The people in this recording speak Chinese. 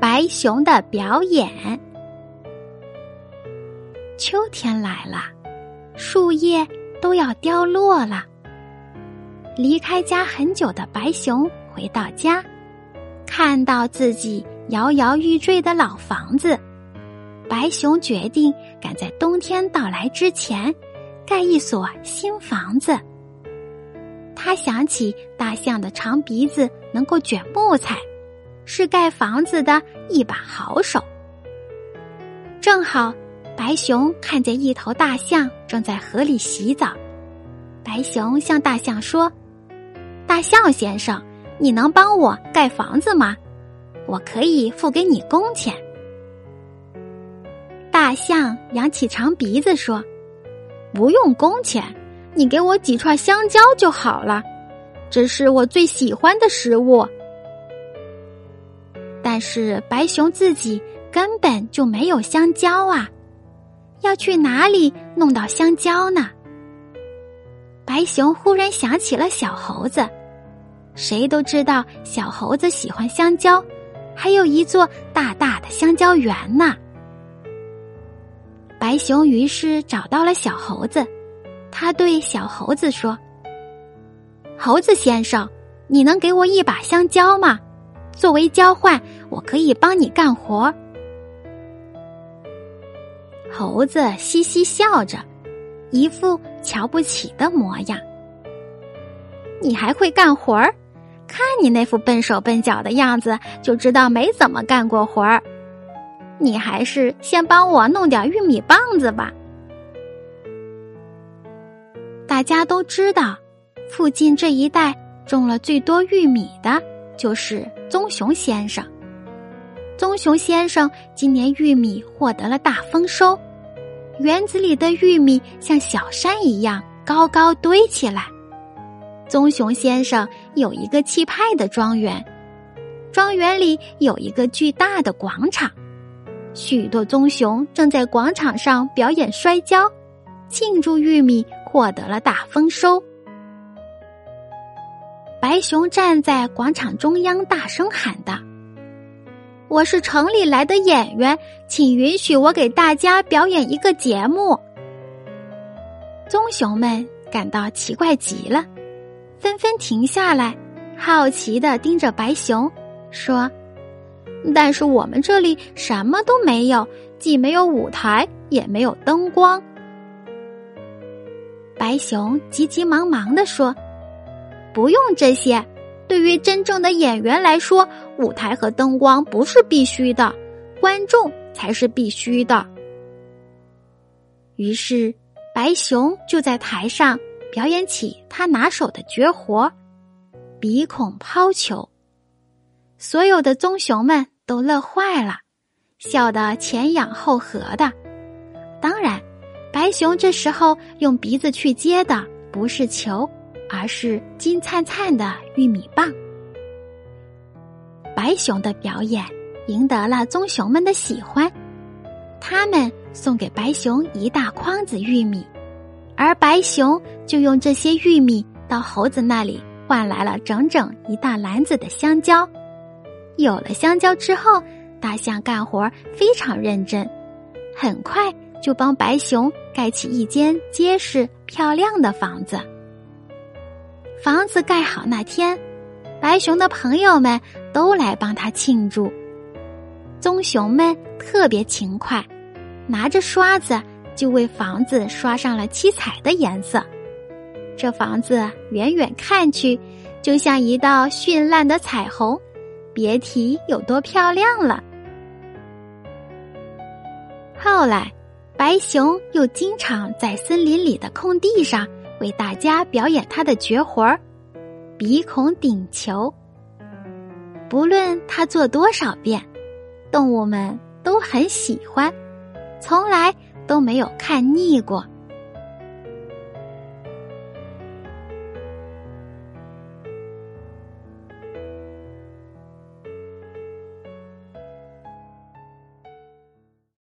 白熊的表演。秋天来了，树叶都要凋落了。离开家很久的白熊回到家，看到自己摇摇欲坠的老房子，白熊决定赶在冬天到来之前盖一所新房子。他想起大象的长鼻子能够卷木材。是盖房子的一把好手。正好，白熊看见一头大象正在河里洗澡。白熊向大象说：“大象先生，你能帮我盖房子吗？我可以付给你工钱。”大象扬起长鼻子说：“不用工钱，你给我几串香蕉就好了，这是我最喜欢的食物。”但是白熊自己根本就没有香蕉啊，要去哪里弄到香蕉呢？白熊忽然想起了小猴子，谁都知道小猴子喜欢香蕉，还有一座大大的香蕉园呢。白熊于是找到了小猴子，他对小猴子说：“猴子先生，你能给我一把香蕉吗？”作为交换，我可以帮你干活。猴子嘻嘻笑着，一副瞧不起的模样。你还会干活儿？看你那副笨手笨脚的样子，就知道没怎么干过活儿。你还是先帮我弄点玉米棒子吧。大家都知道，附近这一带种了最多玉米的。就是棕熊先生。棕熊先生今年玉米获得了大丰收，园子里的玉米像小山一样高高堆起来。棕熊先生有一个气派的庄园，庄园里有一个巨大的广场，许多棕熊正在广场上表演摔跤，庆祝玉米获得了大丰收。白熊站在广场中央，大声喊道：“我是城里来的演员，请允许我给大家表演一个节目。”棕熊们感到奇怪极了，纷纷停下来，好奇的盯着白熊，说：“但是我们这里什么都没有，既没有舞台，也没有灯光。”白熊急急忙忙的说。不用这些，对于真正的演员来说，舞台和灯光不是必须的，观众才是必须的。于是，白熊就在台上表演起他拿手的绝活——鼻孔抛球。所有的棕熊们都乐坏了，笑得前仰后合的。当然，白熊这时候用鼻子去接的不是球。而是金灿灿的玉米棒。白熊的表演赢得了棕熊们的喜欢，他们送给白熊一大筐子玉米，而白熊就用这些玉米到猴子那里换来了整整一大篮子的香蕉。有了香蕉之后，大象干活非常认真，很快就帮白熊盖起一间结实漂亮的房子。房子盖好那天，白熊的朋友们都来帮他庆祝。棕熊们特别勤快，拿着刷子就为房子刷上了七彩的颜色。这房子远远看去，就像一道绚烂的彩虹，别提有多漂亮了。后来，白熊又经常在森林里的空地上。为大家表演他的绝活儿——鼻孔顶球。不论他做多少遍，动物们都很喜欢，从来都没有看腻过。